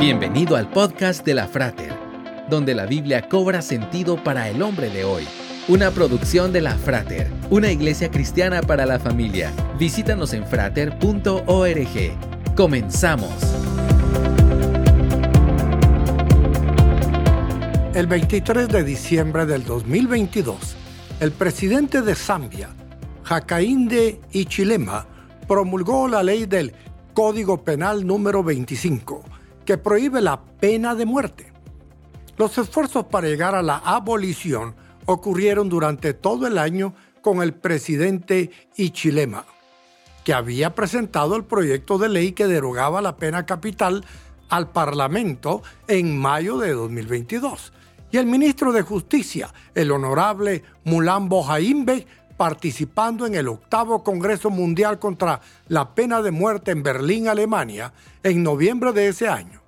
Bienvenido al podcast de la Frater, donde la Biblia cobra sentido para el hombre de hoy. Una producción de la Frater, una iglesia cristiana para la familia. Visítanos en frater.org. Comenzamos. El 23 de diciembre del 2022, el presidente de Zambia, Hakainde Hichilema, promulgó la ley del Código Penal número 25 que prohíbe la pena de muerte. Los esfuerzos para llegar a la abolición ocurrieron durante todo el año con el presidente Ichilema, que había presentado el proyecto de ley que derogaba la pena capital al Parlamento en mayo de 2022. Y el ministro de Justicia, el honorable Mulambo Jaimbe, participando en el octavo Congreso Mundial contra la Pena de Muerte en Berlín, Alemania, en noviembre de ese año.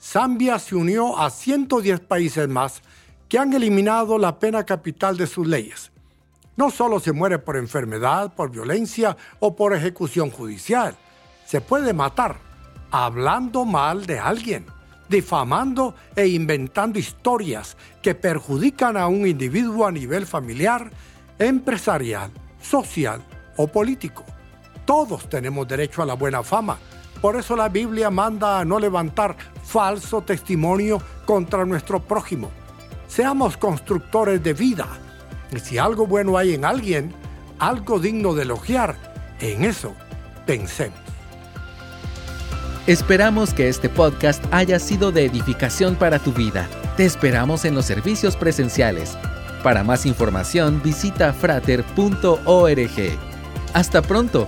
Zambia se unió a 110 países más que han eliminado la pena capital de sus leyes. No solo se muere por enfermedad, por violencia o por ejecución judicial, se puede matar hablando mal de alguien, difamando e inventando historias que perjudican a un individuo a nivel familiar, empresarial, social o político. Todos tenemos derecho a la buena fama. Por eso la Biblia manda a no levantar falso testimonio contra nuestro prójimo. Seamos constructores de vida. Y si algo bueno hay en alguien, algo digno de elogiar, en eso pensemos. Esperamos que este podcast haya sido de edificación para tu vida. Te esperamos en los servicios presenciales para más información visita frater.org. Hasta pronto